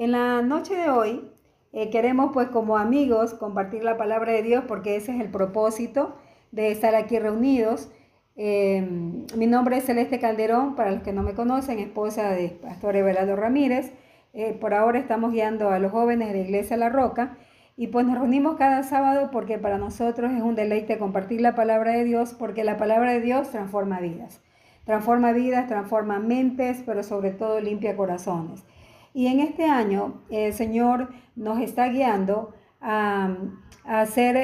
En la noche de hoy eh, queremos pues como amigos compartir la palabra de Dios porque ese es el propósito de estar aquí reunidos. Eh, mi nombre es Celeste Calderón, para los que no me conocen, esposa de Pastor Everardo Ramírez. Eh, por ahora estamos guiando a los jóvenes de la Iglesia La Roca y pues nos reunimos cada sábado porque para nosotros es un deleite compartir la palabra de Dios porque la palabra de Dios transforma vidas. Transforma vidas, transforma mentes, pero sobre todo limpia corazones. Y en este año el Señor nos está guiando a, hacer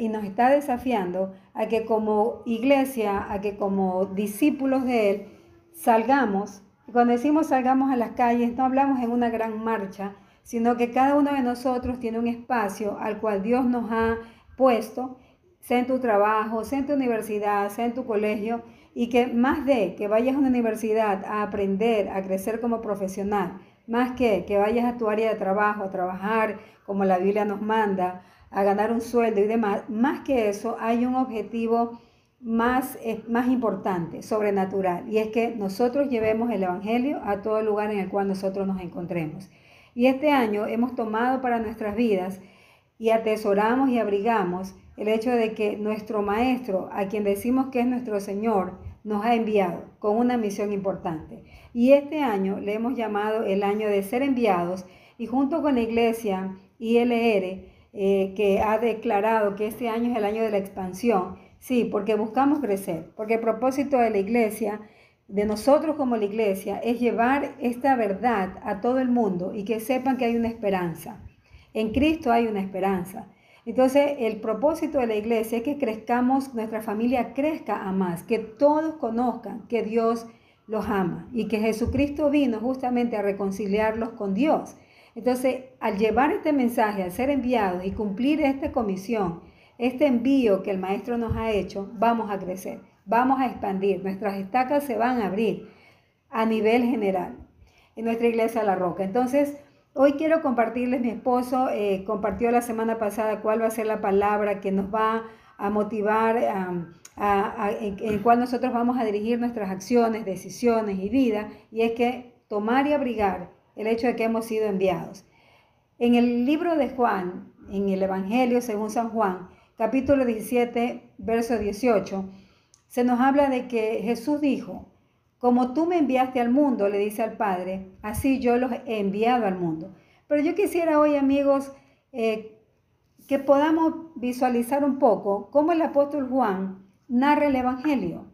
y nos está desafiando a que como iglesia, a que como discípulos de Él, salgamos. Cuando decimos salgamos a las calles, no hablamos en una gran marcha, sino que cada uno de nosotros tiene un espacio al cual Dios nos ha puesto, sea en tu trabajo, sea en tu universidad, sea en tu colegio, y que más de que vayas a una universidad a aprender, a crecer como profesional, más que que vayas a tu área de trabajo, a trabajar como la Biblia nos manda, a ganar un sueldo y demás, más que eso hay un objetivo más, eh, más importante, sobrenatural, y es que nosotros llevemos el Evangelio a todo lugar en el cual nosotros nos encontremos. Y este año hemos tomado para nuestras vidas y atesoramos y abrigamos el hecho de que nuestro Maestro, a quien decimos que es nuestro Señor, nos ha enviado con una misión importante. Y este año le hemos llamado el año de ser enviados y junto con la iglesia ILR, eh, que ha declarado que este año es el año de la expansión, sí, porque buscamos crecer, porque el propósito de la iglesia, de nosotros como la iglesia, es llevar esta verdad a todo el mundo y que sepan que hay una esperanza. En Cristo hay una esperanza. Entonces, el propósito de la iglesia es que crezcamos, nuestra familia crezca a más, que todos conozcan que Dios los ama y que Jesucristo vino justamente a reconciliarlos con Dios. Entonces, al llevar este mensaje, al ser enviados y cumplir esta comisión, este envío que el Maestro nos ha hecho, vamos a crecer, vamos a expandir, nuestras estacas se van a abrir a nivel general en nuestra iglesia La Roca. Entonces, Hoy quiero compartirles, mi esposo eh, compartió la semana pasada cuál va a ser la palabra que nos va a motivar, en, en cuál nosotros vamos a dirigir nuestras acciones, decisiones y vida, y es que tomar y abrigar el hecho de que hemos sido enviados. En el libro de Juan, en el Evangelio según San Juan, capítulo 17, verso 18, se nos habla de que Jesús dijo, como tú me enviaste al mundo, le dice al Padre, así yo los he enviado al mundo. Pero yo quisiera hoy, amigos, eh, que podamos visualizar un poco cómo el apóstol Juan narra el Evangelio.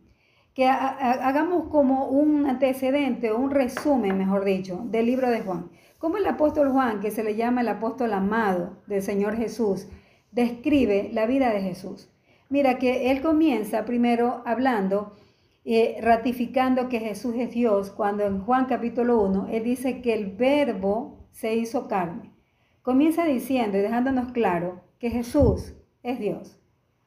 Que hagamos como un antecedente o un resumen, mejor dicho, del libro de Juan. Cómo el apóstol Juan, que se le llama el apóstol amado del Señor Jesús, describe la vida de Jesús. Mira que él comienza primero hablando eh, ratificando que Jesús es Dios, cuando en Juan capítulo 1, Él dice que el verbo se hizo carne. Comienza diciendo y dejándonos claro que Jesús es Dios,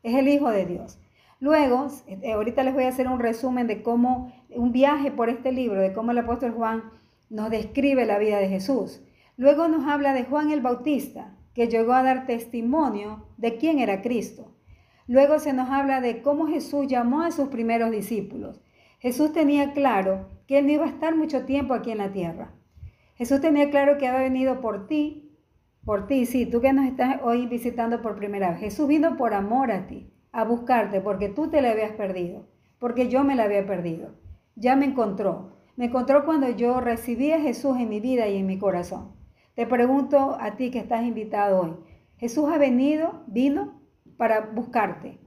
es el Hijo de Dios. Luego, eh, ahorita les voy a hacer un resumen de cómo, un viaje por este libro, de cómo el apóstol Juan nos describe la vida de Jesús. Luego nos habla de Juan el Bautista, que llegó a dar testimonio de quién era Cristo. Luego se nos habla de cómo Jesús llamó a sus primeros discípulos. Jesús tenía claro que él no iba a estar mucho tiempo aquí en la tierra. Jesús tenía claro que había venido por ti, por ti, sí, tú que nos estás hoy visitando por primera vez. Jesús vino por amor a ti, a buscarte, porque tú te le habías perdido, porque yo me la había perdido. Ya me encontró. Me encontró cuando yo recibí a Jesús en mi vida y en mi corazón. Te pregunto a ti que estás invitado hoy. Jesús ha venido, vino para buscarte.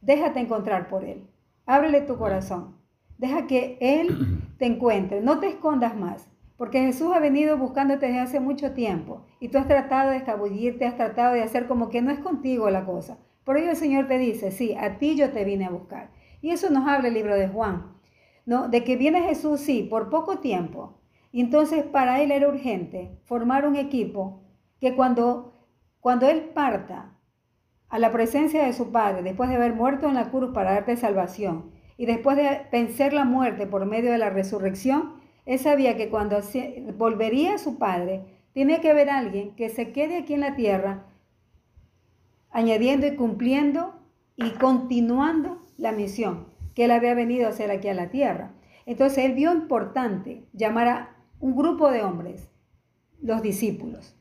Déjate encontrar por Él. Ábrele tu corazón. Deja que Él te encuentre. No te escondas más. Porque Jesús ha venido buscándote desde hace mucho tiempo. Y tú has tratado de escabullirte, has tratado de hacer como que no es contigo la cosa. Por ello el Señor te dice, sí, a ti yo te vine a buscar. Y eso nos habla el libro de Juan. ¿no? De que viene Jesús, sí, por poco tiempo. Y entonces para Él era urgente formar un equipo que cuando, cuando Él parta, a la presencia de su Padre, después de haber muerto en la cruz para darte salvación, y después de vencer la muerte por medio de la resurrección, él sabía que cuando volvería a su Padre, tenía que haber alguien que se quede aquí en la tierra, añadiendo y cumpliendo y continuando la misión que él había venido a hacer aquí a la tierra. Entonces él vio importante llamar a un grupo de hombres los discípulos.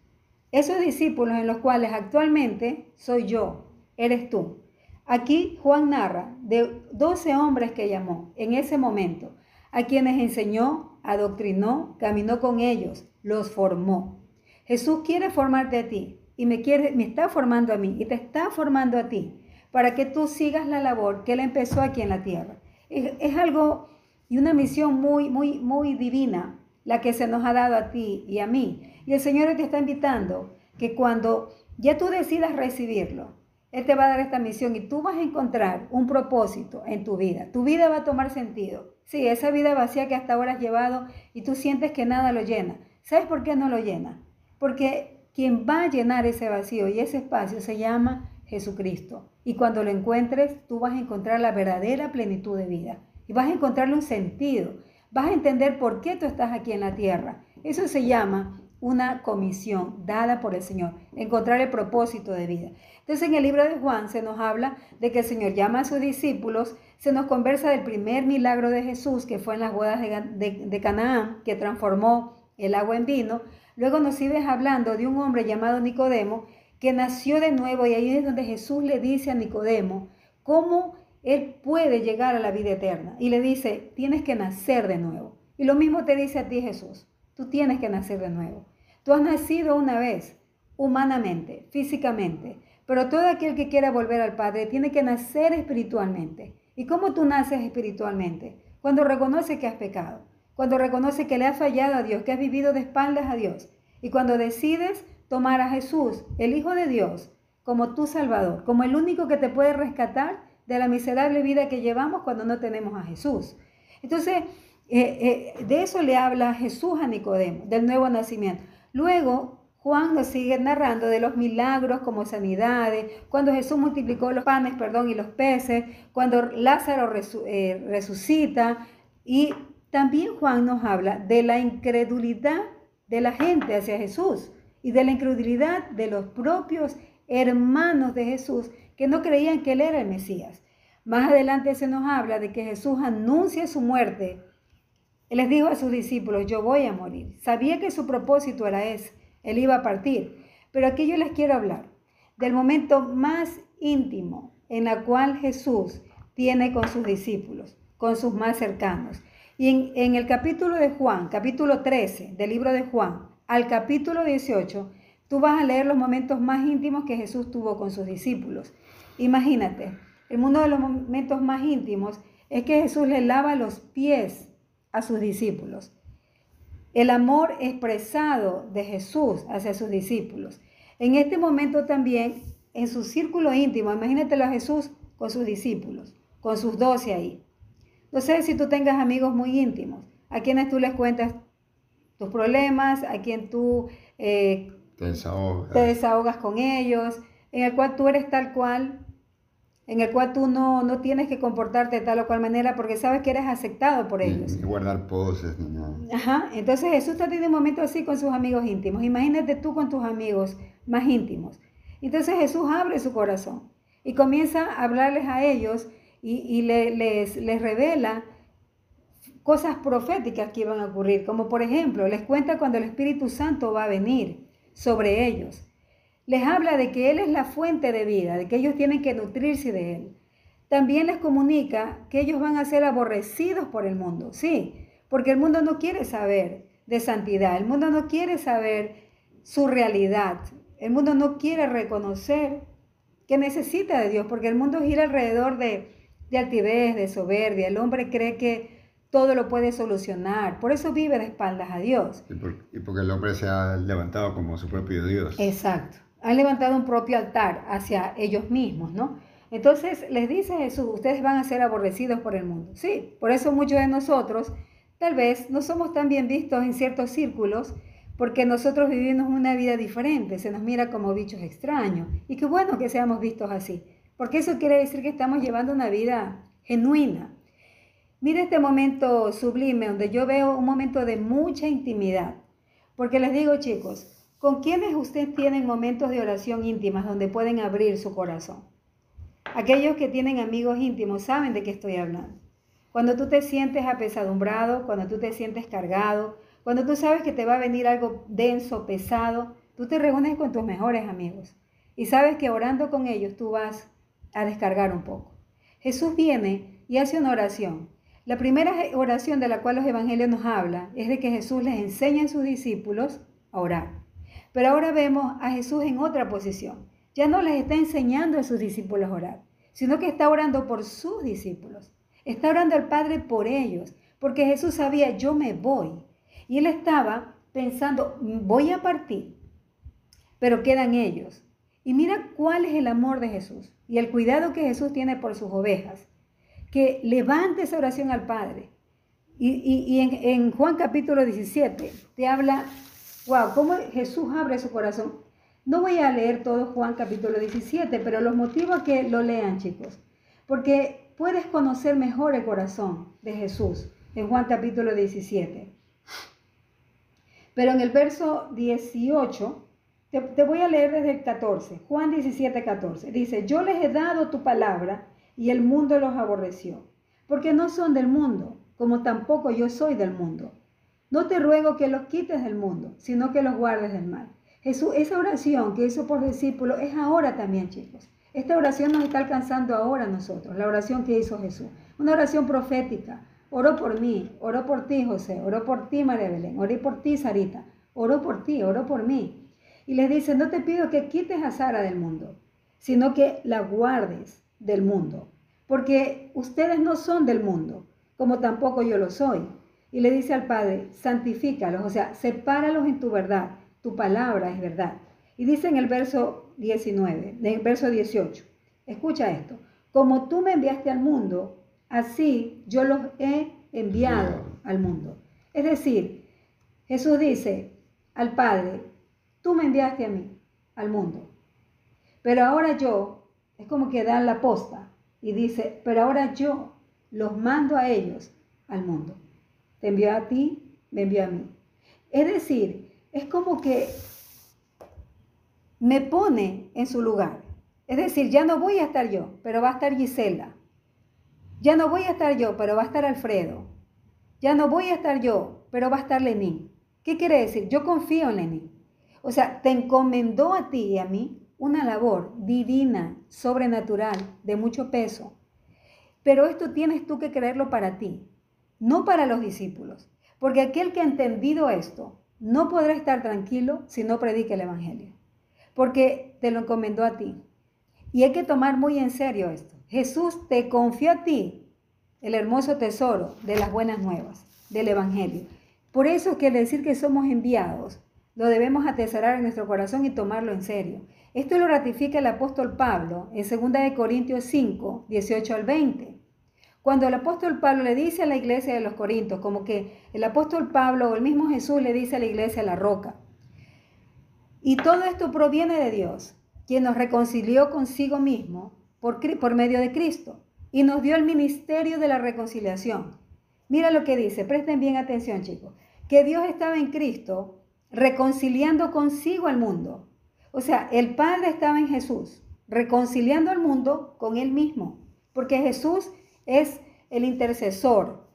Esos discípulos en los cuales actualmente soy yo, eres tú. Aquí Juan narra de 12 hombres que llamó en ese momento, a quienes enseñó, adoctrinó, caminó con ellos, los formó. Jesús quiere formarte a ti y me, quiere, me está formando a mí y te está formando a ti para que tú sigas la labor que Él empezó aquí en la tierra. Es, es algo y una misión muy, muy, muy divina la que se nos ha dado a ti y a mí. Y el Señor te está invitando que cuando ya tú decidas recibirlo, Él te va a dar esta misión y tú vas a encontrar un propósito en tu vida. Tu vida va a tomar sentido. Sí, esa vida vacía que hasta ahora has llevado y tú sientes que nada lo llena. ¿Sabes por qué no lo llena? Porque quien va a llenar ese vacío y ese espacio se llama Jesucristo. Y cuando lo encuentres, tú vas a encontrar la verdadera plenitud de vida. Y vas a encontrarle un sentido. Vas a entender por qué tú estás aquí en la tierra. Eso se llama una comisión dada por el Señor, encontrar el propósito de vida. Entonces en el libro de Juan se nos habla de que el Señor llama a sus discípulos, se nos conversa del primer milagro de Jesús que fue en las bodas de, Canaán, que transformó el agua en vino. Luego nos sigues hablando de un hombre llamado Nicodemo que nació de nuevo y ahí es donde Jesús le dice a Nicodemo cómo él puede llegar a la vida eterna. Y le dice, tienes que nacer de nuevo. Y lo mismo te dice a ti Jesús, tú tienes que nacer de nuevo. Tú has nacido una vez, humanamente, físicamente, pero todo aquel que quiera volver al Padre tiene que nacer espiritualmente. ¿Y cómo tú naces espiritualmente? Cuando reconoce que has pecado, cuando reconoce que le has fallado a Dios, que has vivido de espaldas a Dios, y cuando decides tomar a Jesús, el Hijo de Dios, como tu Salvador, como el único que te puede rescatar de la miserable vida que llevamos cuando no tenemos a Jesús. Entonces, eh, eh, de eso le habla Jesús a Nicodemo, del nuevo nacimiento. Luego, Juan nos sigue narrando de los milagros como sanidades, cuando Jesús multiplicó los panes, perdón, y los peces, cuando Lázaro eh, resucita, y también Juan nos habla de la incredulidad de la gente hacia Jesús y de la incredulidad de los propios hermanos de Jesús que no creían que él era el Mesías. Más adelante se nos habla de que Jesús anuncia su muerte. Él les dijo a sus discípulos, yo voy a morir. Sabía que su propósito era ese, él iba a partir. Pero aquí yo les quiero hablar del momento más íntimo en la cual Jesús tiene con sus discípulos, con sus más cercanos. Y en, en el capítulo de Juan, capítulo 13 del libro de Juan, al capítulo 18, tú vas a leer los momentos más íntimos que Jesús tuvo con sus discípulos. Imagínate, el uno de los momentos más íntimos es que Jesús le lava los pies a sus discípulos. El amor expresado de Jesús hacia sus discípulos. En este momento también, en su círculo íntimo, imagínatelo a Jesús con sus discípulos, con sus doce ahí. No sé si tú tengas amigos muy íntimos, a quienes tú les cuentas tus problemas, a quien tú eh, te, desahogas. con ellos, en el cual tú eres tal cual, en el cual tú no, no tienes que comportarte de tal o cual manera porque sabes que eres aceptado por ellos. Ni, guardar poses ni nada. Ajá, entonces Jesús está teniendo un momento así con sus amigos íntimos. Imagínate tú con tus amigos más íntimos. Entonces Jesús abre su corazón y comienza a hablarles a ellos y, y les, les revela cosas proféticas que iban a ocurrir, como por ejemplo, les cuenta cuando el Espíritu Santo va a venir sobre ellos. Les habla de que Él es la fuente de vida, de que ellos tienen que nutrirse de Él. También les comunica que ellos van a ser aborrecidos por el mundo, sí, porque el mundo no quiere saber de santidad, el mundo no quiere saber su realidad, el mundo no quiere reconocer que necesita de Dios, porque el mundo gira alrededor de, de altivez, de soberbia, el hombre cree que todo lo puede solucionar. Por eso vive de espaldas a Dios. Y, porque el hombre se ha levantado como su propio Dios. Exacto. Han levantado un propio altar hacia ellos mismos, ¿no? Entonces les dice Jesús, ustedes van a ser aborrecidos por el mundo. Sí, por eso muchos de nosotros tal vez no somos tan bien vistos en ciertos círculos porque nosotros vivimos una vida diferente, se nos mira como bichos extraños. Y qué bueno que seamos vistos así, porque eso quiere decir que estamos llevando una vida genuina, Mira este momento sublime donde yo veo un momento de mucha intimidad. Porque les digo, chicos, ¿con quiénes ustedes tienen momentos de oración íntimas donde pueden abrir su corazón? Aquellos que tienen amigos íntimos saben de qué estoy hablando. Cuando tú te sientes apesadumbrado, cuando tú te sientes cargado, Cuando tú sabes que te va a venir algo denso, pesado, tú te reúnes con tus mejores amigos y sabes que orando con ellos tú vas a descargar un poco. Jesús viene y hace una oración. La primera oración de la cual los evangelios nos hablan es de que Jesús les enseña a sus discípulos a orar. Pero ahora vemos a Jesús en otra posición. Ya no les está enseñando a sus discípulos a orar, sino que está orando por sus discípulos. Está orando al Padre por ellos, porque Jesús sabía, yo me voy. Y él estaba pensando, voy a partir, pero quedan ellos. Y mira cuál es el amor de Jesús y el cuidado que Jesús tiene por sus ovejas. Que levante esa oración al Padre. Y, en, Juan capítulo 17 te habla Wow, cómo Jesús abre su corazón. No voy a leer todo Juan capítulo 17, pero los motivo a que lo lean, chicos. Porque puedes conocer mejor el corazón de Jesús en Juan capítulo 17. Pero en el verso 18, te, te, voy a leer desde el 14, Juan 17, 14. Dice, yo les he dado tu palabra y el mundo los aborreció, porque no son del mundo, como tampoco yo soy del mundo. No te ruego que los quites del mundo, sino que los guardes del mal. Jesús, esa oración que hizo por discípulo es ahora también, chicos. Esta oración nos está alcanzando ahora a nosotros, la oración que hizo Jesús. Una oración profética. Oró por mí, oró por ti, José, oró por ti, María Belén, oré por ti, Sarita, oró por ti, oró por mí. Y les dice, no te pido que quites a Sara del mundo, sino que la guardes del mundo, porque ustedes no son del mundo, como tampoco yo lo soy y le dice al Padre, santifícalos, o sea, sepáralos en tu verdad, tu palabra es verdad. Y dice en el verso 19, en el verso 18, escucha esto, como tú me enviaste al mundo, así yo los he enviado al mundo. Es decir, Jesús dice al Padre, tú me enviaste a mí, al mundo, pero ahora yo, es como que da la posta y dice, pero ahora yo los mando a ellos al mundo. Te envió a ti, me envió a mí. Es decir, es como que me pone en su lugar. Es decir, ya no voy a estar yo, pero va a estar Gisela. Ya no voy a estar yo, pero va a estar Alfredo. Ya no voy a estar yo, pero va a estar Lenín. ¿Qué quiere decir? Yo confío en Lenín. O sea, te encomendó a ti y a mí una labor divina, sobrenatural, de mucho peso. Pero esto tienes tú que creerlo para ti no para los discípulos. Porque aquel que ha entendido esto no podrá estar tranquilo si no predica el Evangelio. Porque te lo encomendó a ti. Y hay que tomar muy en serio esto. Jesús te confió a ti el hermoso tesoro de las buenas nuevas, del Evangelio. Por eso quiere decir que somos enviados. Lo debemos atesorar en nuestro corazón y tomarlo en serio. Esto lo ratifica el apóstol Pablo en 2 Corintios 5, 18 al 20. Cuando el apóstol Pablo le dice a la iglesia de los Corintios, como que el apóstol Pablo o el mismo Jesús le dice a la iglesia la roca. Y todo esto proviene de Dios, quien nos reconcilió consigo mismo por, por medio de Cristo y nos dio el ministerio de la reconciliación. Mira lo que dice, presten bien atención chicos, que Dios estaba en Cristo reconciliando consigo al mundo. O sea, el Padre estaba en Jesús, reconciliando al mundo con él mismo, porque Jesús es el intercesor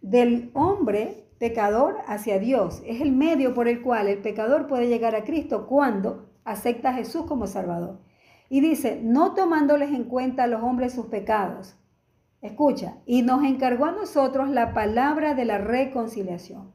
del hombre pecador hacia Dios. Es el medio por el cual el pecador puede llegar a Cristo cuando acepta a Jesús como Salvador. Y dice, no tomándoles en cuenta a los hombres sus pecados. Escucha, y nos encargó a nosotros la palabra de la reconciliación.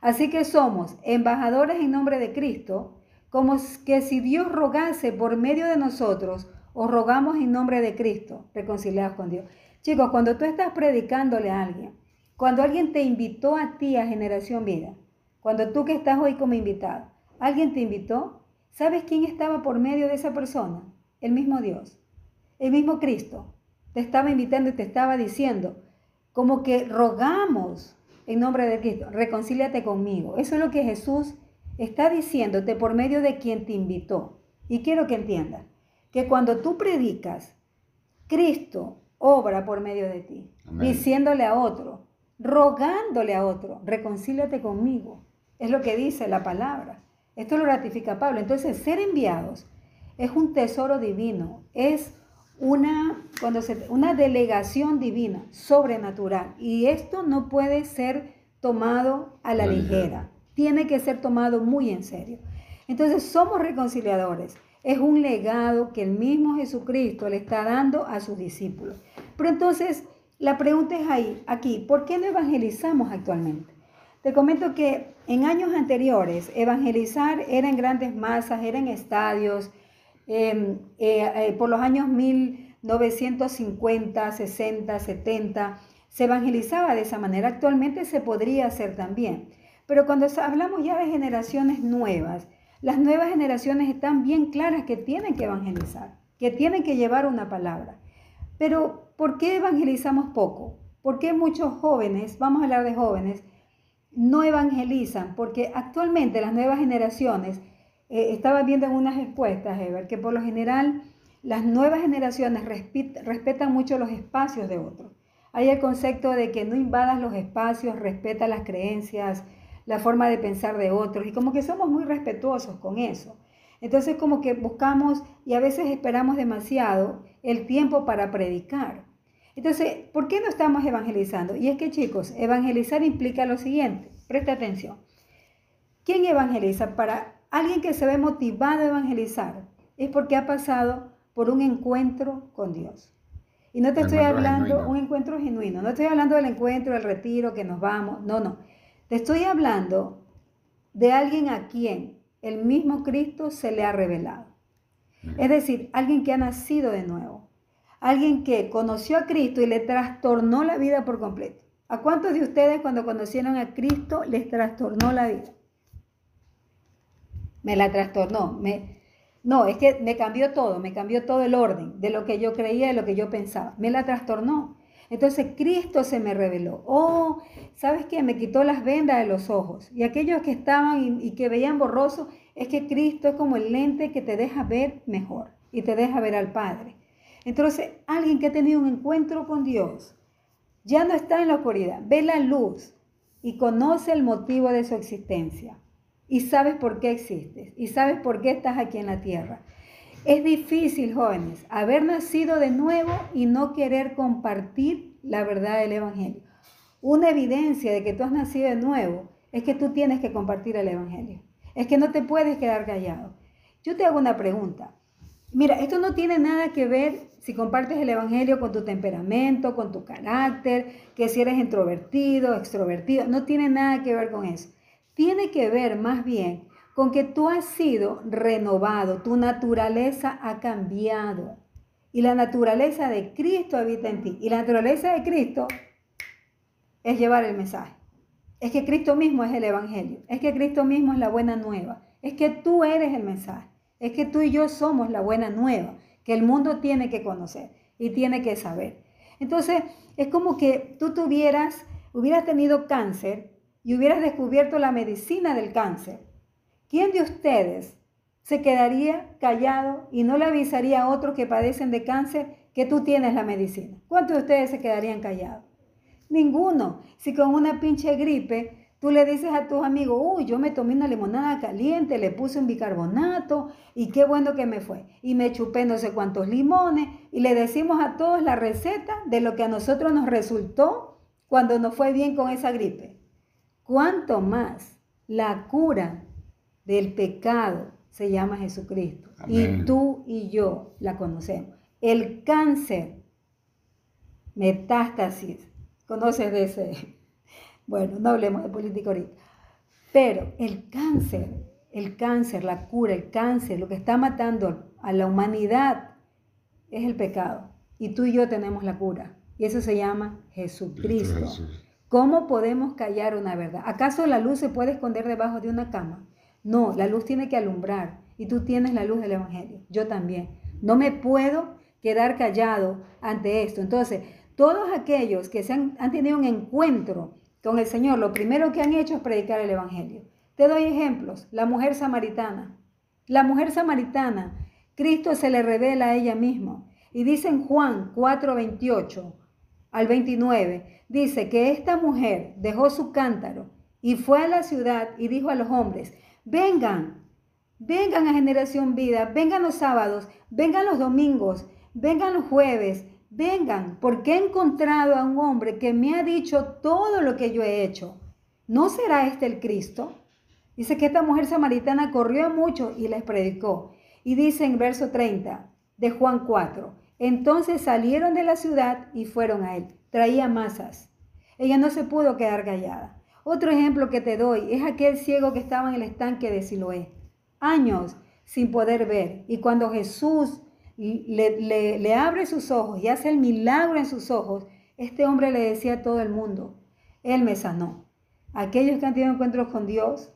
Así que somos embajadores en nombre de Cristo, como que si Dios rogase por medio de nosotros, os rogamos en nombre de Cristo, reconciliados con Dios. Chicos, cuando tú estás predicándole a alguien, cuando alguien te invitó a ti a Generación Vida, cuando tú que estás hoy como invitado, alguien te invitó, ¿sabes quién estaba por medio de esa persona? El mismo Dios, el mismo Cristo. Te estaba invitando y te estaba diciendo, como que rogamos en nombre de Cristo, reconcíliate conmigo. Eso es lo que Jesús está diciéndote por medio de quien te invitó. Y quiero que entiendas que cuando tú predicas, Cristo obra por medio de ti, diciéndole a otro, rogándole a otro, reconcíliate conmigo. Es lo que dice la palabra. Esto lo ratifica Pablo. Entonces, ser enviados es un tesoro divino, es una, cuando se, una delegación divina, sobrenatural. Y esto no puede ser tomado a la ligera. tiene que ser tomado muy en serio. Entonces somos reconciliadores. Es un legado que el mismo Jesucristo le está dando a sus discípulos. Pero entonces la pregunta es ahí, aquí, ¿por qué no evangelizamos actualmente? Te comento que en años anteriores evangelizar era en grandes masas, era en estadios, em, eh, eh, por los años 1950, 60, 70, se evangelizaba de esa manera. Actualmente se podría hacer también. Pero cuando hablamos ya de generaciones nuevas, las nuevas generaciones están bien claras que tienen que evangelizar, que tienen que llevar una palabra. Pero ¿por qué evangelizamos poco? ¿Por qué muchos jóvenes, vamos a hablar de jóvenes, no evangelizan? Porque actualmente las nuevas generaciones, eh, estaba viendo en unas encuestas, Ever, que por lo general las nuevas generaciones respetan mucho los espacios de otros. Hay el concepto de que no invadas los espacios, respeta las creencias, la forma de pensar de otros y como que somos muy respetuosos con eso. Entonces como que buscamos y a veces esperamos demasiado el tiempo para predicar. Entonces, ¿por qué no estamos evangelizando? Y es que chicos, evangelizar implica lo siguiente, presta atención. ¿Quién evangeliza? Para alguien que se ve motivado a evangelizar es porque ha pasado por un encuentro con Dios. Y no te estoy hablando un encuentro genuino, no estoy hablando del encuentro, del retiro, que nos vamos, no, no. Te estoy hablando de alguien a quien el mismo Cristo se le ha revelado. Es decir, alguien que ha nacido de nuevo. Alguien que conoció a Cristo y le trastornó la vida por completo. ¿A cuántos de ustedes cuando conocieron a Cristo les trastornó la vida? Me la trastornó. Me, no, es que me cambió todo, me cambió todo el orden de lo que yo creía, de lo que yo pensaba. Me la trastornó. Entonces Cristo se me reveló. Oh, ¿sabes qué? Me quitó las vendas de los ojos. Y aquellos que estaban y, que veían borroso, es que Cristo es como el lente que te deja ver mejor y te deja ver al Padre. Entonces, alguien que ha tenido un encuentro con Dios, ya no está en la oscuridad, ve la luz y conoce el motivo de su existencia. Y sabes por qué existes y sabes por qué estás aquí en la tierra. Es difícil, jóvenes, haber nacido de nuevo y no querer compartir la verdad del Evangelio. Una evidencia de que tú has nacido de nuevo es que tú tienes que compartir el Evangelio. Es que no te puedes quedar callado. Yo te hago una pregunta. Mira, esto no tiene nada que ver si compartes el Evangelio con tu temperamento, con tu carácter, que si eres introvertido, extrovertido, no tiene nada que ver con eso. Tiene que ver más bien con que tú has sido renovado, tu naturaleza ha cambiado y la naturaleza de Cristo habita en ti. Y la naturaleza de Cristo es llevar el mensaje. Es que Cristo mismo es el Evangelio. Es que Cristo mismo es la buena nueva. Es que tú eres el mensaje. Es que tú y yo somos la buena nueva que el mundo tiene que conocer y tiene que saber. Entonces, es como que tú tuvieras, hubieras tenido cáncer y hubieras descubierto la medicina del cáncer ¿Quién de ustedes se quedaría callado y no le avisaría a otros que padecen de cáncer que tú tienes la medicina? ¿Cuántos de ustedes se quedarían callados? Ninguno. Si con una pinche gripe tú le dices a tus amigos, uy, yo me tomé una limonada caliente, le puse un bicarbonato y qué bueno que me fue. Y me chupé no sé cuántos limones y le decimos a todos la receta de lo que a nosotros nos resultó cuando nos fue bien con esa gripe. ¿Cuánto más la cura del pecado se llama Jesucristo. Y tú y yo la conocemos. El cáncer, metástasis, conoces de ese. Bueno, no hablemos de política ahorita. Pero el cáncer, el cáncer, la cura, el cáncer, lo que está matando a la humanidad es el pecado. Y tú y yo tenemos la cura. Y eso se llama Jesucristo. ¿Cómo podemos callar una verdad? ¿Acaso la luz se puede esconder debajo de una cama? No, la luz tiene que alumbrar y tú tienes la luz del Evangelio. Yo también. No me puedo quedar callado ante esto. Entonces, todos aquellos que se han, tenido un encuentro con el Señor, lo primero que han hecho es predicar el Evangelio. Te doy ejemplos. La mujer samaritana. La mujer samaritana, Cristo se le revela a ella misma. Y dice en Juan 4, 28 al 29, dice que esta mujer dejó su cántaro y fue a la ciudad y dijo a los hombres, Vengan, vengan a Generación Vida, vengan los sábados, vengan los domingos, vengan los jueves, vengan, porque he encontrado a un hombre que me ha dicho todo lo que yo he hecho. ¿No será este el Cristo? Dice que esta mujer samaritana corrió mucho y les predicó. Y dice en verso 30 de Juan 4, entonces salieron de la ciudad y fueron a él. Traía masas. Ella no se pudo quedar callada. Otro ejemplo que te doy es aquel ciego que estaba en el estanque de Siloé. Años sin poder ver. Y cuando Jesús le, abre sus ojos y hace el milagro en sus ojos, este hombre le decía a todo el mundo, Él me sanó. Aquellos que han tenido encuentros con Dios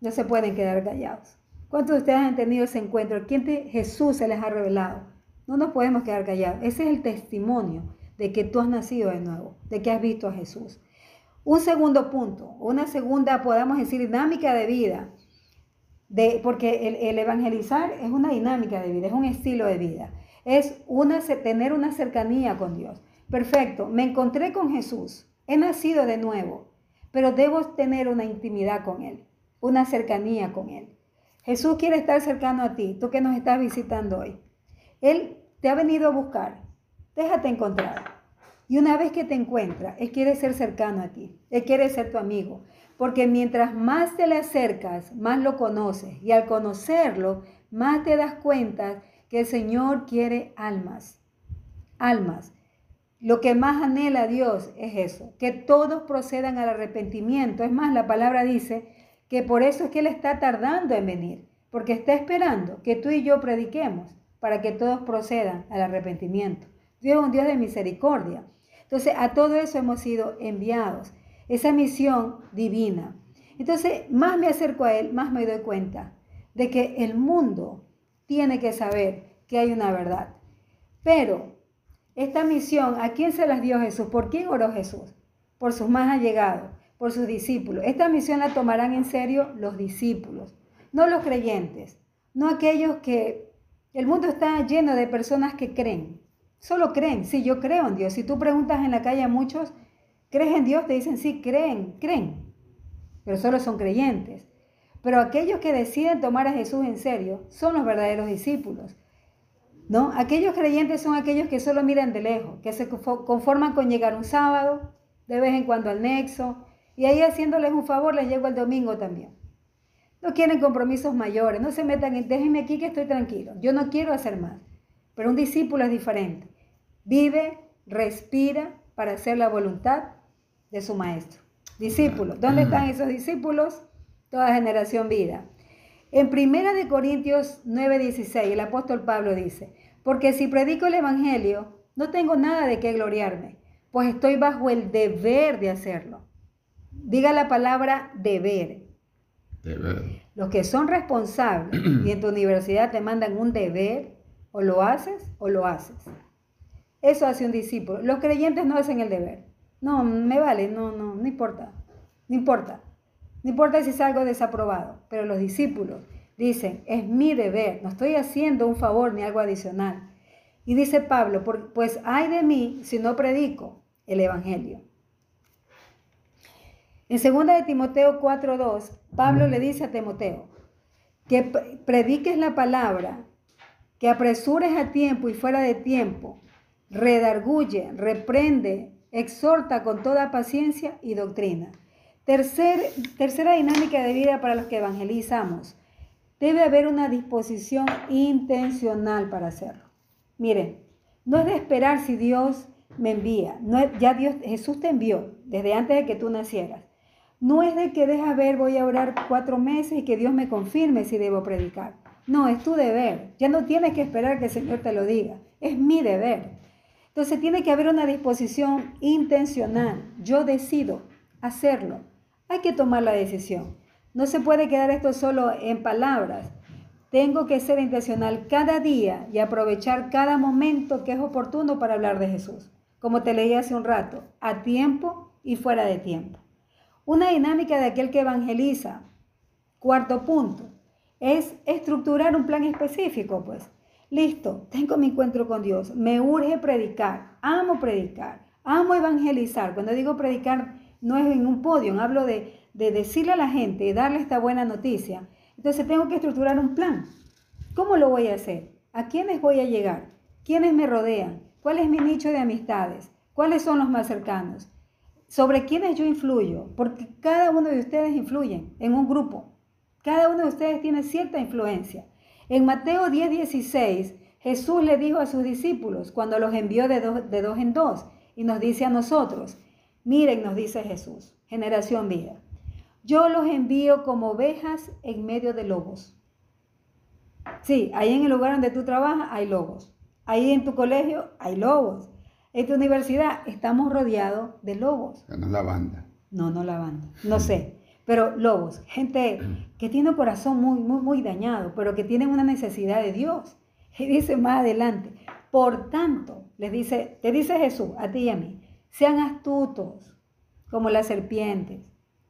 no se pueden quedar callados. ¿Cuántos de ustedes han tenido ese encuentro? ¿Quién Jesús se les ha revelado? No nos podemos quedar callados. Ese es el testimonio de que tú has nacido de nuevo, de que has visto a Jesús. Un segundo punto, una segunda, podamos decir, dinámica de vida, de, porque el, evangelizar es una dinámica de vida, es un estilo de vida, es tener una cercanía con Dios. Perfecto, me encontré con Jesús, he nacido de nuevo, pero debo tener una intimidad con Él, una cercanía con Él. Jesús quiere estar cercano a ti, tú que nos estás visitando hoy. Él te ha venido a buscar, déjate encontrar. Y una vez que te encuentra, Él quiere ser cercano a ti, Él quiere ser tu amigo, porque mientras más te le acercas, más lo conoces. Y al conocerlo, más te das cuenta que el Señor quiere almas, almas. Lo que más anhela Dios es eso, que todos procedan al arrepentimiento. Es más, la palabra dice que por eso es que Él está tardando en venir, porque está esperando que tú y yo prediquemos para que todos procedan al arrepentimiento. Dios es un Dios de misericordia. Entonces, a todo eso hemos sido enviados, esa misión divina. Entonces, más me acerco a Él, más me doy cuenta de que el mundo tiene que saber que hay una verdad. Pero esta misión, ¿a quién se las dio Jesús? ¿Por quién oró Jesús? Por sus más allegados, por sus discípulos. Esta misión la tomarán en serio los discípulos, no los creyentes, no aquellos que el mundo está lleno de personas que creen, Solo creen, sí, yo creo en Dios. Si tú preguntas en la calle a muchos, ¿crees en Dios? Te dicen, sí, creen, creen, pero solo son creyentes. Pero aquellos que deciden tomar a Jesús en serio son los verdaderos discípulos. ¿No? Aquellos creyentes son aquellos que solo miran de lejos, que se conforman con llegar un sábado, de vez en cuando al nexo, y ahí haciéndoles un favor les llego el domingo también. No quieren compromisos mayores, no se metan en, déjenme aquí que estoy tranquilo, yo no quiero hacer más. Pero un discípulo es diferente. Vive, respira para hacer la voluntad de su maestro. Discípulo. ¿Dónde están esos discípulos? Toda generación vida. En Primera de Corintios 9:16, el apóstol Pablo dice, porque si predico el Evangelio, no tengo nada de qué gloriarme, pues estoy bajo el deber de hacerlo. Diga la palabra deber. Deber. Los que son responsables y en tu universidad te mandan un deber, o lo haces o lo haces. Eso hace un discípulo. Los creyentes no hacen el deber. No, me vale, no, no, no importa. No importa. No importa si salgo desaprobado. Pero los discípulos dicen, es mi deber, no estoy haciendo un favor ni algo adicional. Y dice Pablo, pues hay de mí si no predico el Evangelio. En 2 de Timoteo 4.2, Pablo le dice a Timoteo que prediques la palabra que apresures a tiempo y fuera de tiempo, redarguye, reprende, exhorta con toda paciencia y doctrina. tercera dinámica de vida para los que evangelizamos. Debe haber una disposición intencional para hacerlo. Miren, no es de esperar si Dios me envía. Ya Dios, Jesús te envió desde antes de que tú nacieras. No es de que deja ver, voy a orar cuatro meses y que Dios me confirme si debo predicar. No, es tu deber. Ya no tienes que esperar que el Señor te lo diga. Es mi deber. Entonces tiene que haber una disposición intencional. Yo decido hacerlo. Hay que tomar la decisión. No se puede quedar esto solo en palabras. Tengo que ser intencional cada día y aprovechar cada momento que es oportuno para hablar de Jesús. Como te leí hace un rato, a tiempo y fuera de tiempo. Una dinámica de aquel que evangeliza. Cuarto punto, es estructurar un plan específico, pues. Listo, tengo mi encuentro con Dios, me urge predicar, amo predicar, amo evangelizar. Cuando digo predicar, no es en un podio, hablo de, de decirle a la gente, darle esta buena noticia. Entonces tengo que estructurar un plan. ¿Cómo lo voy a hacer? ¿A quiénes voy a llegar? ¿Quiénes me rodean? ¿Cuál es mi nicho de amistades? ¿Cuáles son los más cercanos? ¿Sobre quiénes yo influyo? Porque cada uno de ustedes influye en un grupo Cada uno de ustedes tiene cierta influencia. En Mateo 10, 16, Jesús le dijo a sus discípulos cuando los envió de dos, de dos en dos y nos dice a nosotros, miren, nos dice Jesús, generación vida, yo los envío como ovejas en medio de lobos. Sí, ahí en el lugar donde tú trabajas hay lobos. Ahí en tu colegio hay lobos. En tu universidad estamos rodeados de lobos. No la banda. No, no la banda. No sé. Pero lobos, gente que tiene un corazón muy, muy, muy dañado, pero que tienen una necesidad de Dios. Y dice más adelante, por tanto, les dice, te dice Jesús a ti y a mí, sean astutos como las serpientes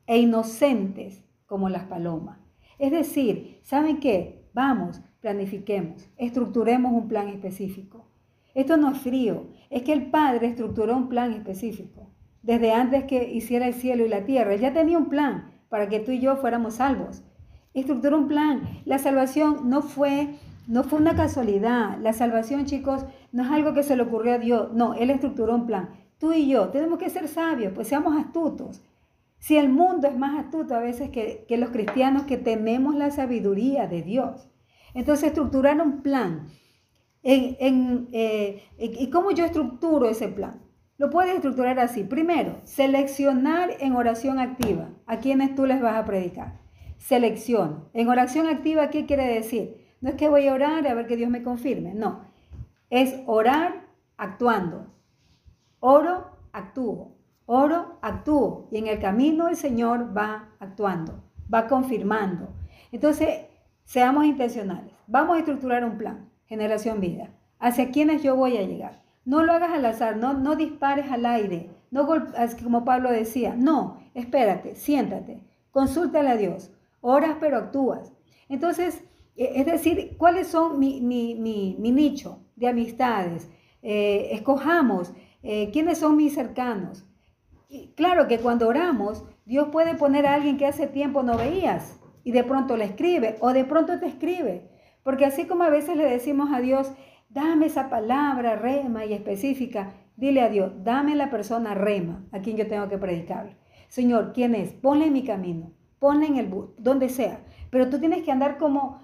e inocentes como las palomas. Es decir, ¿saben qué? Vamos, planifiquemos, estructuremos un plan específico. Esto no es frío, es que el Padre estructuró un plan específico. Desde antes que hiciera el cielo y la tierra, Él ya tenía un plan para que tú y yo fuéramos salvos. Estructuró un plan. La salvación no fue, no fue una casualidad. La salvación, chicos, no es algo que se le ocurrió a Dios. No, Él estructuró un plan. Tú y yo tenemos que ser sabios, pues seamos astutos. Si el mundo es más astuto a veces que, que los cristianos que tememos la sabiduría de Dios. Entonces, estructurar un plan. Eh, ¿Y cómo yo estructuro ese plan? Lo puedes estructurar así. Primero, seleccionar en oración activa a quienes tú les vas a predicar. Selección. En oración activa, ¿qué quiere decir? No es que voy a orar a ver que Dios me confirme. No. Es orar actuando. Oro, actúo. Oro, actúo. Y en el camino el Señor va actuando, va confirmando. Entonces, Seamos intencionales. Vamos a estructurar un plan, generación vida, hacia quienes yo voy a llegar. No lo hagas al azar, no, no dispares al aire, no como Pablo decía, no, espérate, siéntate, consúltale a Dios, oras pero actúas. Entonces, e, es decir, ¿cuáles son mi, nicho de amistades? Eh, escojamos eh, quiénes son mis cercanos. claro que cuando oramos, Dios puede poner a alguien que hace tiempo no veías y de pronto le escribe o de pronto te escribe. Porque así como a veces le decimos a Dios, dame esa palabra rema y específica, dile a Dios, dame la persona rema a quien yo tengo que predicar. Señor, ¿quién es? Ponle en mi camino, ponle en el bus, donde sea. Pero tú tienes que andar como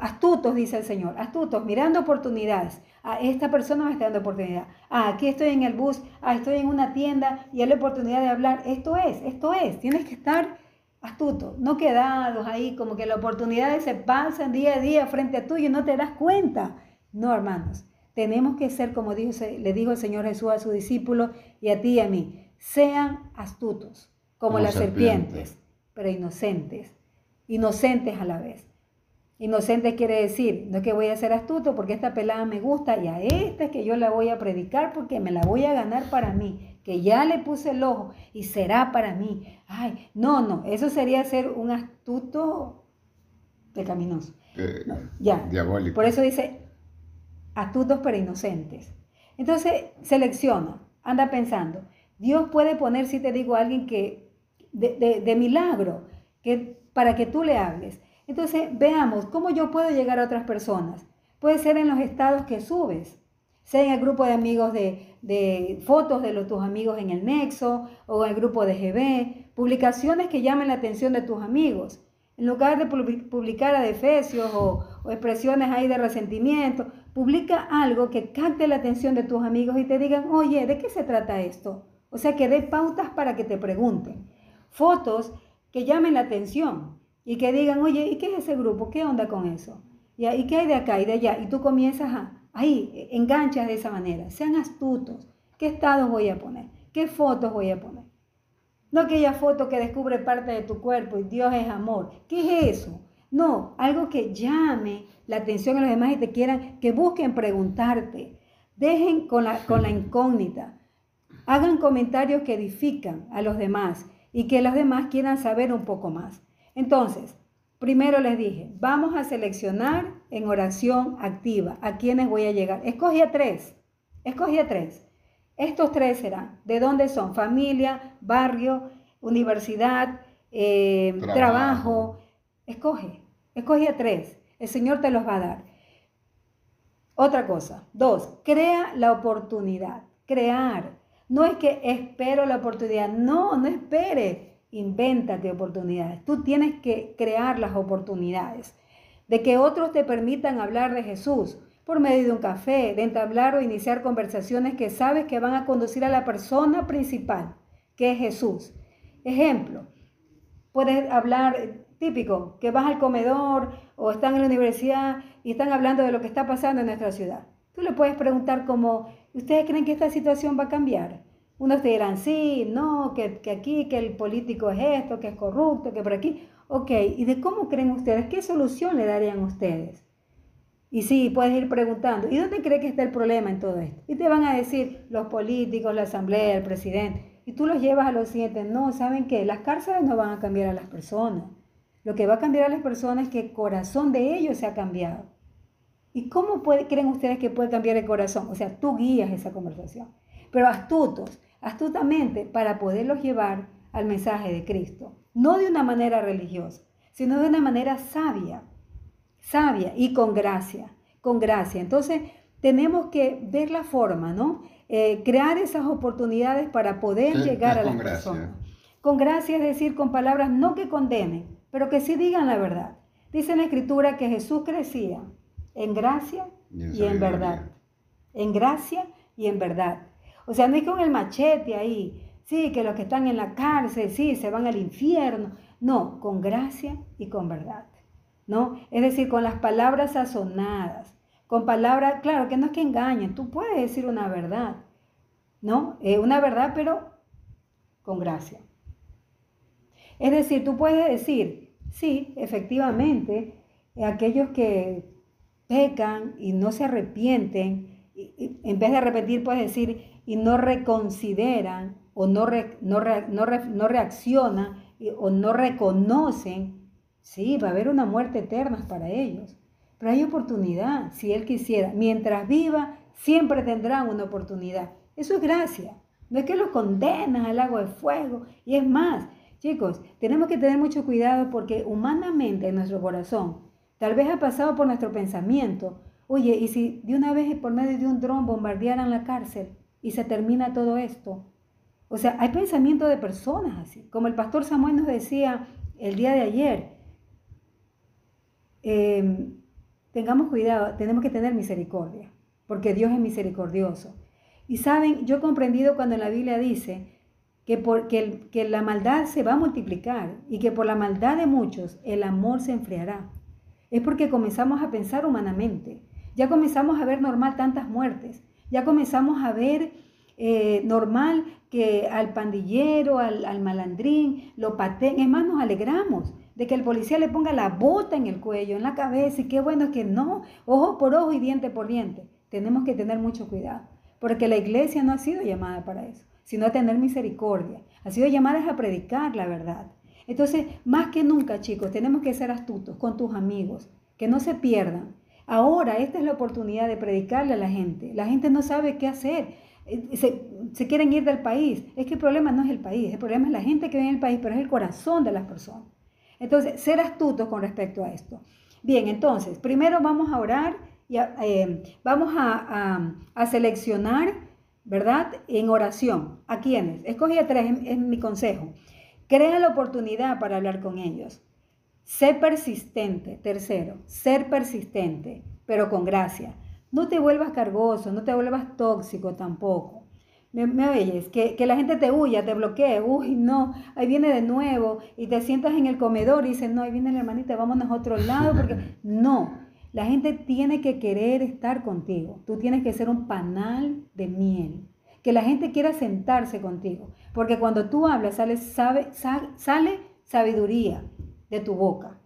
astutos, dice el Señor, astutos, mirando oportunidades. A ah, esta persona me está dando oportunidad. Ah, aquí estoy en el bus, ah, estoy en una tienda y hay la oportunidad de hablar. Esto es, esto es. Tienes que estar astutos, no quedados ahí como que las oportunidades se pasan día a día frente a tuyo y no te das cuenta. No, hermanos, tenemos que ser como dijo, le dijo el Señor Jesús a sus discípulos y a ti y a mí, sean astutos como, las serpientes, pero inocentes, inocentes a la vez. Inocente quiere decir, no es que voy a ser astuto porque esta pelada me gusta y a esta es que yo la voy a predicar porque me la voy a ganar para mí, que ya le puse el ojo y será para mí. Ay, no, no, eso sería ser un astuto pecaminoso. Eh, ya. Diabólico. Por eso dice astutos pero inocentes. Entonces, selecciona, anda pensando. Dios puede poner, si te digo, a alguien que de, milagro, que para que tú le hables. Entonces, veamos cómo yo puedo llegar a otras personas. Puede ser en los estados que subes, sea en el grupo de amigos de, fotos de los, tus amigos en el Nexo o en el grupo de GB, publicaciones que llamen la atención de tus amigos. En lugar de publicar adefesios o, o expresiones ahí de resentimiento, publica algo que capte la atención de tus amigos y te digan, oye, ¿de qué se trata esto? O sea, que dé pautas para que te pregunten. Fotos que llamen la atención y que digan, oye, ¿y qué es ese grupo? ¿Qué onda con eso? ¿Y qué hay de acá y de allá? Y tú comienzas a, ahí, enganchas de esa manera. Sean astutos. ¿Qué estados voy a poner? ¿Qué fotos voy a poner? No aquella foto que descubre parte de tu cuerpo y Dios es amor. ¿Qué es eso? No, algo que llame la atención a los demás y te quieran, que busquen preguntarte. Dejen con la, con la incógnita. Hagan comentarios que edifican a los demás y que los demás quieran saber un poco más. Entonces, primero les dije, vamos a seleccionar en oración activa a quienes voy a llegar. Escoge a tres, escoge a tres. Estos tres serán, ¿de dónde son? Familia, barrio, universidad, eh, trabajo. trabajo. Escoge, escoge a tres. El Señor te los va a dar. Otra cosa. Dos, crea la oportunidad. Crear. No es que espero la oportunidad. No, no espere. invéntate oportunidades. Tú tienes que crear las oportunidades de que otros te permitan hablar de Jesús por medio de un café, de entablar o iniciar conversaciones que sabes que van a conducir a la persona principal, que es Jesús. Ejemplo, puedes hablar típico, que vas al comedor o están en la universidad y están hablando de lo que está pasando en nuestra ciudad. Tú le puedes preguntar como, ¿ustedes creen que esta situación va a cambiar? Unos te dirán, sí, no, que, que aquí, que el político es esto, que es corrupto, que por aquí. Ok, ¿y de cómo creen ustedes? ¿Qué solución le darían ustedes? Y sí, puedes ir preguntando, ¿y dónde cree que está el problema en todo esto? Y te van a decir los políticos, la asamblea, el presidente. Y tú los llevas a los siguientes. No, ¿saben qué? Las cárceles no van a cambiar a las personas. Lo que va a cambiar a las personas es que el corazón de ellos se ha cambiado. ¿Y cómo creen ustedes que puede cambiar el corazón? O sea, tú guías esa conversación. Pero astutos, astutamente, para poderlos llevar al mensaje de Cristo. No de una manera religiosa, sino de una manera sabia. Sabia y con gracia. Con gracia. Entonces, tenemos que ver la forma, ¿no? Eh, crear esas oportunidades para poder llegar a las personas. Con gracia es decir, con palabras no que condenen, pero que sí digan la verdad. Dice en la escritura que Jesús crecía en gracia y en, verdad. En gracia y en verdad. O sea, no es con el machete ahí, sí, que los que están en la cárcel, sí, se van al infierno. No, con gracia y con verdad. ¿No? Es decir, con las palabras sazonadas, con palabras, claro, que no es que engañen, tú puedes decir una verdad, ¿no? Eh, una verdad, pero con gracia. Es decir, tú puedes decir, sí, efectivamente, aquellos que pecan y no se arrepienten, en vez de arrepentir puedes decir, y no reconsideran o no, no, no, reaccionan o no reconocen, sí, va a haber una muerte eterna para ellos. Pero hay oportunidad, si Él quisiera. Mientras viva, siempre tendrán una oportunidad. Eso es gracia. No es que los condenan al lago de fuego. Y es más, chicos, tenemos que tener mucho cuidado porque humanamente en nuestro corazón Tal vez ha pasado por nuestro pensamiento, oye, ¿y si de una vez por medio de un dron bombardearan la cárcel y se termina todo esto? O sea, hay pensamiento de personas así, como el pastor Samuel nos decía el día de ayer. Em, tengamos cuidado, tenemos que tener misericordia, porque Dios es misericordioso. Y saben, yo he comprendido cuando la Biblia dice que, por, que, que la maldad se va a multiplicar y que por la maldad de muchos el amor se enfriará es porque comenzamos a pensar humanamente. Ya comenzamos a ver normal tantas muertes. Ya comenzamos a ver eh, normal que al pandillero, al, malandrín, lo pateen. Es más, nos alegramos de que el policía le ponga la bota en el cuello, en la cabeza. Y qué bueno que no, ojo por ojo y diente por diente. Tenemos que tener mucho cuidado. Porque la iglesia no ha sido llamada para eso, sino a tener misericordia. Ha sido llamada a predicar la verdad. Entonces, más que nunca, chicos, tenemos que ser astutos con tus amigos, que no se pierdan. Ahora, esta es la oportunidad de predicarle a la gente. La gente no sabe qué hacer. Eh, se, quieren ir del país. Es que el problema no es el país, el problema es la gente que vive en el país, pero es el corazón de las personas. Entonces, ser astutos con respecto a esto. Bien, entonces, primero vamos a orar y eh, vamos a, seleccionar, ¿verdad? En oración. ¿A quiénes? Escogí a tres, es mi consejo. Crea la oportunidad para hablar con ellos. Sé persistente. Tercero, ser persistente, pero con gracia. No te vuelvas cargoso, no te vuelvas tóxico tampoco. Me, oyes, que, que, la gente te huya, te bloquee, uy, no, ahí viene de nuevo y te sientas en el comedor y dices, no, ahí viene la hermanita, vámonos a otro lado, porque no, la gente tiene que querer estar contigo, tú tienes que ser un panal de miel, que la gente quiera sentarse contigo. Porque cuando tú hablas, sale, sale sabiduría de tu boca.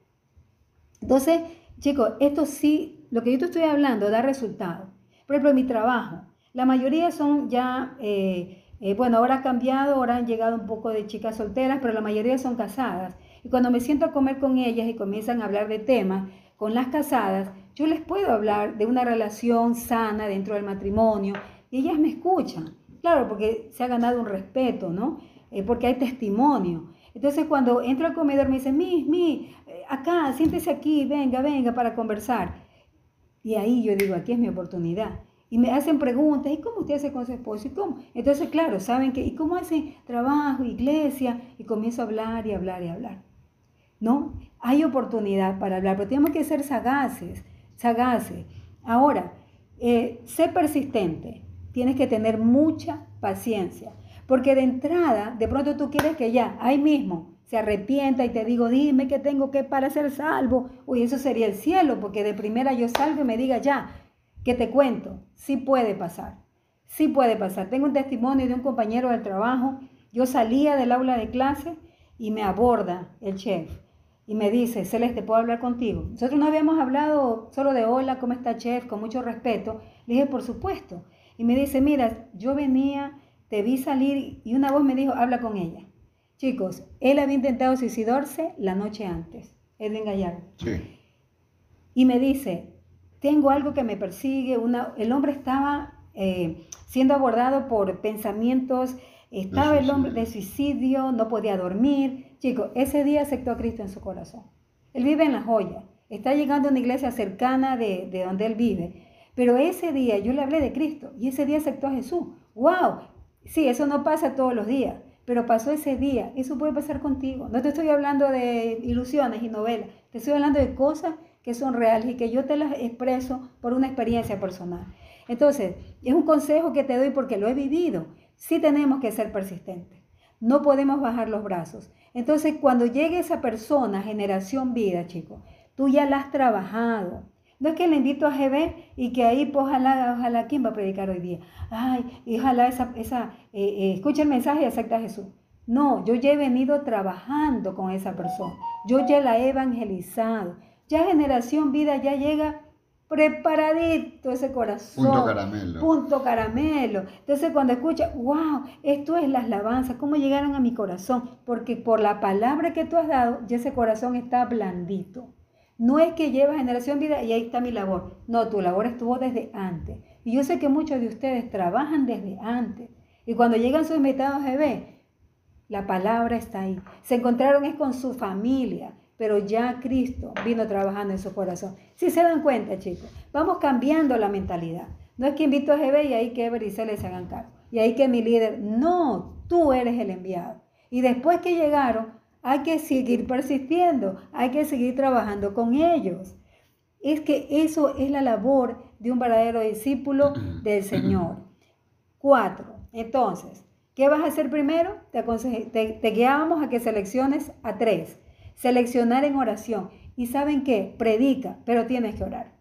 Entonces, chicos, esto sí, lo que yo te estoy hablando da resultado. Por ejemplo, en mi trabajo, la mayoría son ya, eh, eh, bueno, ahora ha cambiado, ahora han llegado un poco de chicas solteras, pero la mayoría son casadas. Y cuando me siento a comer con ellas y comienzan a hablar de temas con las casadas, yo les puedo hablar de una relación sana dentro del matrimonio y ellas me escuchan. Claro, porque se ha ganado un respeto, ¿no? Eh, porque hay testimonio. Entonces cuando entro al comedor me dice, mi, mi, eh, acá, siéntese aquí, venga, venga para conversar. Y ahí yo digo, aquí es mi oportunidad. Y me hacen preguntas, ¿y cómo usted hace con su esposo? ¿Y cómo? Entonces, claro, saben que, ¿y cómo hacen trabajo, iglesia? Y comienzo a hablar y hablar y hablar. ¿No? Hay oportunidad para hablar, pero tenemos que ser sagaces, sagaces. Ahora, eh, sé persistente. Tienes que tener mucha paciencia. Porque de entrada, de pronto tú quieres que ya, ahí mismo, se arrepienta y te digo, dime qué tengo que para ser salvo. Uy, eso sería el cielo, porque de primera yo salgo y me diga ya, que te cuento, sí puede pasar, sí puede pasar. Tengo un testimonio de un compañero del trabajo, yo salía del aula de clase y me aborda el chef y me dice, Celeste, ¿puedo hablar contigo? Nosotros no habíamos hablado solo de hola, ¿cómo está chef? Con mucho respeto. Le dije, por supuesto. Y me dice, mira, yo venía, te vi salir y una voz me dijo, habla con ella. Chicos, él había intentado suicidarse la noche antes, Edwin Gallardo. Sí. Y me dice, tengo algo que me persigue. Una, el hombre estaba eh, siendo abordado por pensamientos, estaba el hombre de suicidio, no podía dormir. Chicos, ese día aceptó a Cristo en su corazón. Él vive en La Joya, está llegando a una iglesia cercana de, de donde él vive. Pero ese día yo le hablé de Cristo y ese día aceptó a Jesús. ¡Wow! Sí, eso no pasa todos los días pero pasó ese día. Eso puede pasar contigo. No te estoy hablando de ilusiones y novelas, te estoy hablando de cosas que son reales y que yo te las expreso por una experiencia personal. Entonces, es un consejo que te doy porque lo he vivido. Sí tenemos que ser persistentes. No podemos bajar los brazos. Entonces, cuando llegue esa persona, generación vida, chicos, tú ya la has trabajado. No es que le invito a GB y que ahí, pues, ojalá, ojalá, ¿quién va a predicar hoy día? Ay, y ojalá esa, esa eh, eh, escucha el mensaje y acepta a Jesús. No, yo ya he venido trabajando con esa persona. Yo ya la he evangelizado. Ya generación vida ya llega preparadito ese corazón. Punto caramelo. Punto caramelo. Entonces cuando escucha, wow, esto es las alabanzas, cómo llegaron a mi corazón. Porque por la palabra que tú has dado, ya ese corazón está blandito. No es que lleva generación vida y ahí está mi labor. No, tu labor estuvo desde antes. Y yo sé que muchos de ustedes trabajan desde antes. Y cuando llegan sus invitados a ve, la palabra está ahí. Se encontraron es con su familia, pero ya Cristo vino trabajando en su corazón. Si se dan cuenta, chicos, vamos cambiando la mentalidad. No es que invito a GB y ahí que Ever y se les hagan cargo. Y ahí que mi líder, no, tú eres el enviado. Y después que llegaron, hay que seguir persistiendo, hay que seguir trabajando con ellos. Es que eso es la labor de un verdadero discípulo del Señor. Cuatro, entonces, ¿qué vas a hacer primero? Te, te, guiábamos a que selecciones a tres. Seleccionar en oración. ¿Y saben qué? Predica, pero tienes que orar.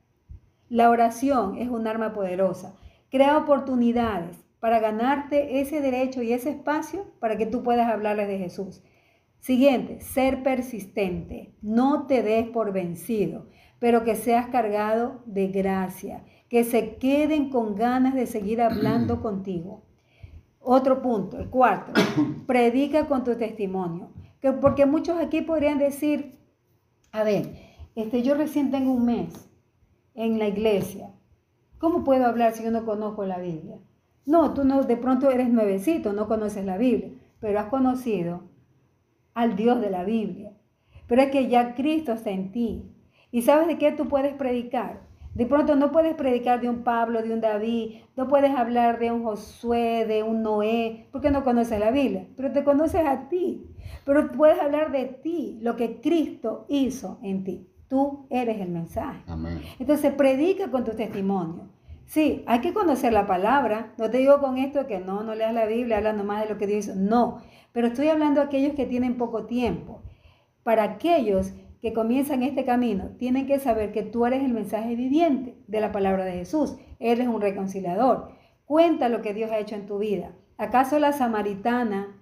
La oración es un arma poderosa. Crea oportunidades para ganarte ese derecho y ese espacio para que tú puedas hablarles de Jesús. Siguiente, ser persistente. No te des por vencido, pero que seas cargado de gracia, que se queden con ganas de seguir hablando contigo. Otro punto, el cuarto, predica con tu testimonio. Que, porque muchos aquí podrían decir, a ver, este, yo recién tengo un mes en la iglesia. ¿Cómo puedo hablar si yo no conozco la Biblia? No, tú no, de pronto eres nuevecito, no conoces la Biblia, pero has conocido al Dios de la Biblia. Pero es que ya Cristo está en ti. ¿Y sabes de qué tú puedes predicar? De pronto no puedes predicar de un Pablo, de un David, no puedes hablar de un Josué, de un Noé, porque no conoces la Biblia, pero te conoces a ti. Pero puedes hablar de ti, lo que Cristo hizo en ti. Tú eres el mensaje. Entonces predica con tu testimonio. Sí, hay que conocer la palabra. No te digo con esto que no, no leas la Biblia, habla nomás de lo que Dios hizo. No, pero estoy hablando de aquellos que tienen poco tiempo. Para aquellos que comienzan este camino, tienen que saber que tú eres el mensaje viviente de la palabra de Jesús. Eres un reconciliador. Cuenta lo que Dios ha hecho en tu vida. ¿Acaso la samaritana,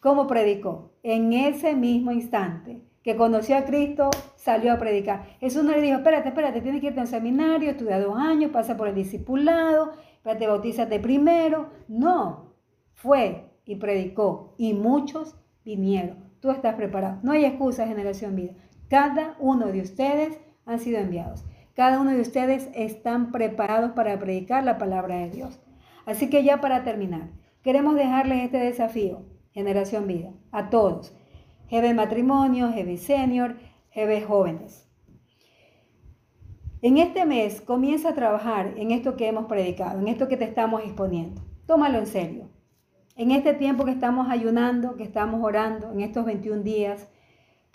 cómo predicó? En ese mismo instante que conoció a Cristo, salió a predicar. Jesús no le dijo, espérate, espérate, tienes que irte a un seminario, estudia dos años, pasa por el discipulado, espérate, bautízate primero. No, fue y predicó y muchos vinieron. Tú estás preparado. No hay excusa, generación vida. Cada uno de ustedes han sido enviados. Cada uno de ustedes están preparados para predicar la palabra de Dios. Así que ya para terminar, queremos dejarles este desafío, generación vida, a todos. GB matrimonio, GB senior, GB jóvenes. En este mes comienza a trabajar en esto que hemos predicado, en esto que te estamos exponiendo. Tómalo en serio. En este tiempo que estamos ayunando, que estamos orando, en estos 21 días,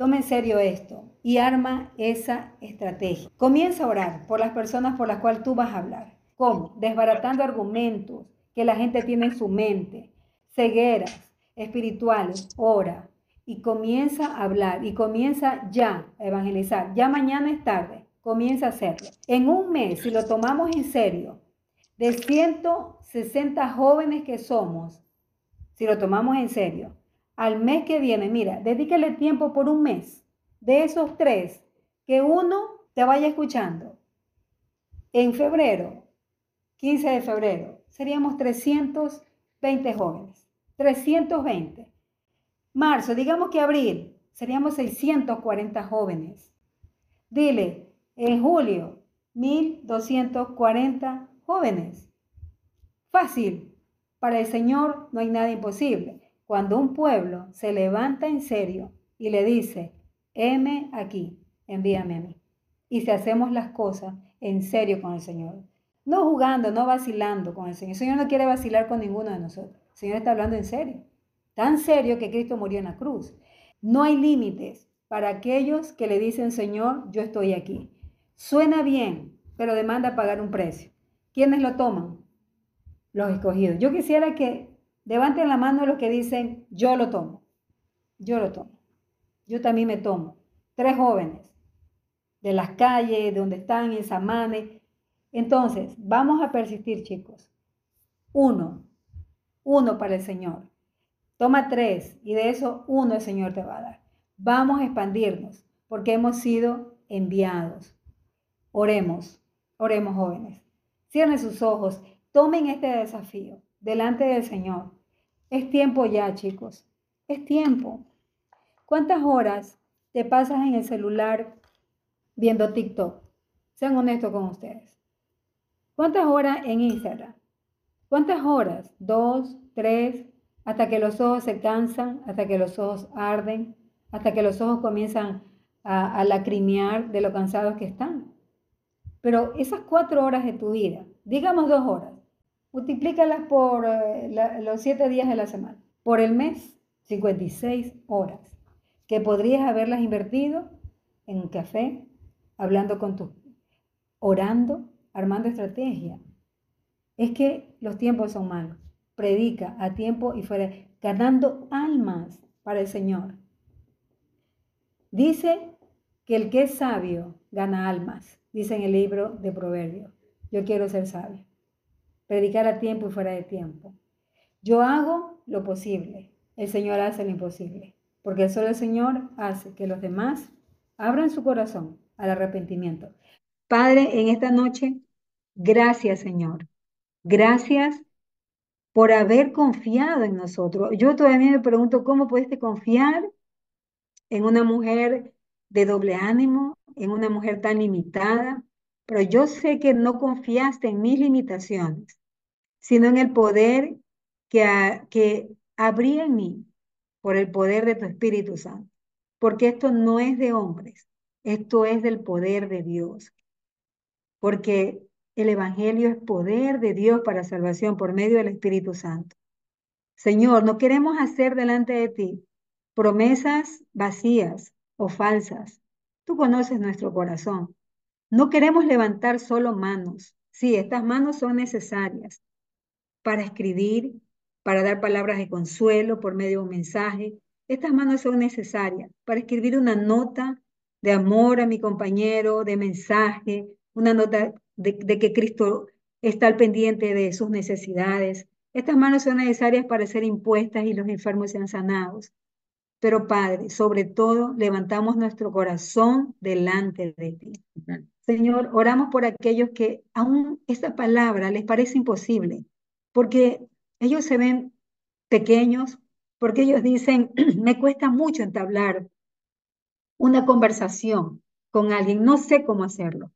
toma en serio esto y arma esa estrategia. Comienza a orar por las personas por las cuales tú vas a hablar. ¿Cómo? Desbaratando argumentos que la gente tiene en su mente, cegueras espirituales. Ora y comienza a hablar y comienza ya a evangelizar. Ya mañana es tarde. Comienza a hacerlo. En un mes, si lo tomamos en serio, de 160 jóvenes que somos, si lo tomamos en serio, al mes que viene, mira, dedícale tiempo por un mes. De esos tres, que uno te vaya escuchando. En febrero, 15 de febrero, seríamos 320 jóvenes. 320. Marzo, digamos que abril, seríamos 640 jóvenes. Dile, en julio, 1240 jóvenes. Fácil. Para el Señor no hay nada imposible. Cuando un pueblo se levanta en serio y le dice, heme aquí, envíame a mí. Y si hacemos las cosas en serio con el Señor, no jugando, no vacilando con el Señor. El Señor no quiere vacilar con ninguno de nosotros. El Señor está hablando en serio. Tan serio que Cristo murió en la cruz. No hay límites para aquellos que le dicen, Señor, yo estoy aquí. Suena bien, pero demanda pagar un precio. ¿Quiénes lo toman? Los escogidos. Yo quisiera que levanten la mano los que dicen, yo lo tomo. Yo lo tomo. Yo también me tomo. Tres jóvenes de las calles, de donde están en Samane. Entonces, vamos a persistir, chicos. Uno, uno para el Señor. Toma tres y de eso uno el Señor te va a dar. Vamos a expandirnos porque hemos sido enviados. Oremos, oremos jóvenes. Cierren sus ojos, tomen este desafío delante del Señor. Es tiempo ya, chicos. Es tiempo. ¿Cuántas horas te pasas en el celular viendo TikTok? Sean honestos con ustedes. ¿Cuántas horas en Instagram? ¿Cuántas horas? Dos, tres, hasta que los ojos se cansan, hasta que los ojos arden, hasta que los ojos comienzan a, a lacrimear de lo cansados que están. Pero esas cuatro horas de tu vida, digamos dos horas, multiplícalas por eh, los siete días de la semana. Por el mes, 56 horas, que podrías haberlas invertido en un café, hablando con tu, orando, armando estrategia. Es que los tiempos son malos. Predica a tiempo y fuera, ganando almas para el Señor. Dice que el que es sabio gana almas dice en el libro de Proverbios. Yo quiero ser sabio, predicar a tiempo y fuera de tiempo. Yo hago lo posible, el Señor hace lo imposible, porque solo el Señor hace que los demás abran su corazón al arrepentimiento. Padre, en esta noche, gracias Señor. Gracias por haber confiado en nosotros. Yo todavía me pregunto cómo pudiste confiar en una mujer de doble ánimo, en una mujer tan limitada, pero yo sé que no confiaste en mis limitaciones, sino en el poder que, que habría en mí por el poder de tu Espíritu Santo. Porque esto no es de hombres, esto es del poder de Dios. Porque el Evangelio es poder de Dios para salvación por medio del Espíritu Santo. Señor, no queremos hacer delante de ti promesas vacías o falsas, Tú conoces nuestro corazón. No queremos levantar solo manos. Sí, estas manos son necesarias para escribir, para dar palabras de consuelo por medio de un mensaje. Estas manos son necesarias para escribir una nota de amor a mi compañero, de mensaje, una nota de, de que Cristo está al pendiente de sus necesidades. Estas manos son necesarias para ser impuestas y los enfermos sean sanados. Pero Padre, sobre todo, levantamos nuestro corazón delante de ti. Señor, oramos por aquellos que aún esta palabra les parece imposible, porque ellos se ven pequeños, porque ellos dicen, me cuesta mucho entablar una conversación con alguien, no sé cómo hacerlo.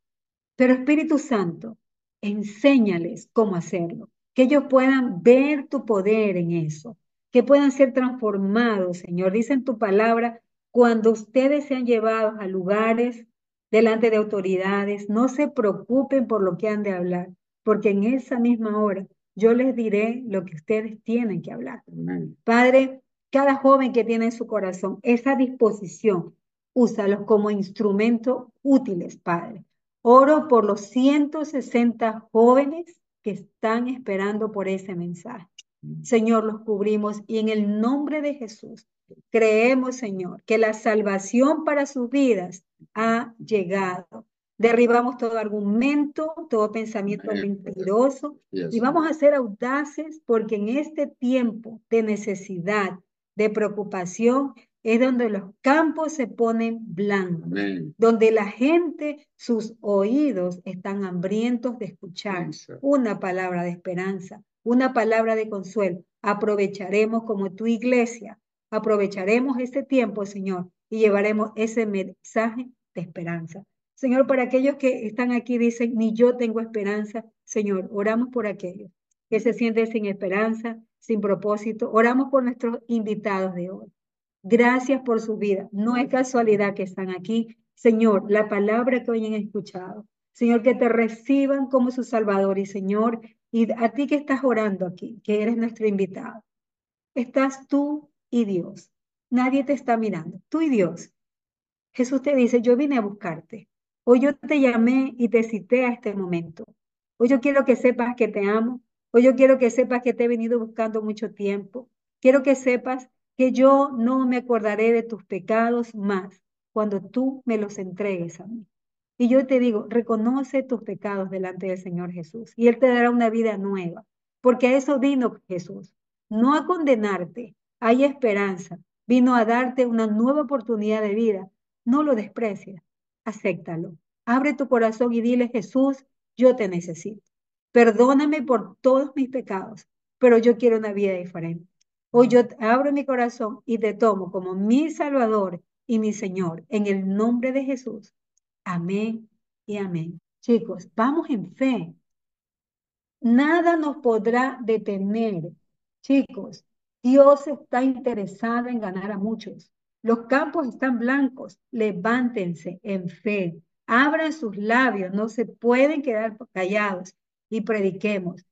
Pero Espíritu Santo, enséñales cómo hacerlo, que ellos puedan ver tu poder en eso, que puedan ser transformados, Señor. Dice en tu palabra, cuando ustedes sean llevados a lugares delante de autoridades. No se preocupen por lo que han de hablar, porque en esa misma hora yo les diré lo que ustedes tienen que hablar. Padre, cada joven que tiene en su corazón esa disposición, úsalos como instrumentos útiles, Padre. Oro por los 160 jóvenes que están esperando por ese mensaje. Señor, los cubrimos y en el nombre de Jesús creemos, Señor, que la salvación para sus vidas ha llegado. Derribamos todo argumento, todo pensamiento mentiroso y vamos a ser audaces porque en este tiempo de necesidad, de preocupación, es donde los campos se ponen blancos, donde la gente, sus oídos están hambrientos de escuchar una palabra de esperanza, una palabra de consuelo. Aprovecharemos como tu iglesia, aprovecharemos este tiempo, Señor, y llevaremos ese mensaje de esperanza. Señor, para aquellos que están aquí dicen, ni yo tengo esperanza, Señor, oramos por aquellos que se sienten sin esperanza, sin propósito. Oramos por nuestros invitados de hoy. Gracias por su vida. No es casualidad que están aquí. Señor, la palabra que hoy han escuchado. Señor, que te reciban como su Salvador y Señor, y a ti que estás orando aquí, que eres nuestro invitado, estás tú y Dios. Nadie te está mirando, tú y Dios. Jesús te dice, yo vine a buscarte. Hoy yo te llamé y te cité a este momento. Hoy yo quiero que sepas que te amo. Hoy yo quiero que sepas que te he venido buscando mucho tiempo. Quiero que sepas que yo no me acordaré de tus pecados más cuando tú me los entregues a mí. Y yo te digo, reconoce tus pecados delante del Señor Jesús y Él te dará una vida nueva, porque a eso vino Jesús, no a condenarte, hay esperanza, vino a darte una nueva oportunidad de vida, no lo desprecies, acéptalo, abre tu corazón y dile, Jesús, yo te necesito, perdóname por todos mis pecados, pero yo quiero una vida diferente. Hoy yo abro mi corazón y te tomo como mi Salvador y mi Señor, en el nombre de Jesús. Amén y amén. Chicos, vamos en fe. Nada nos podrá detener. Chicos, Dios está interesado en ganar a muchos. Los campos están blancos. Levántense en fe. Abran sus labios. No se pueden quedar callados y prediquemos.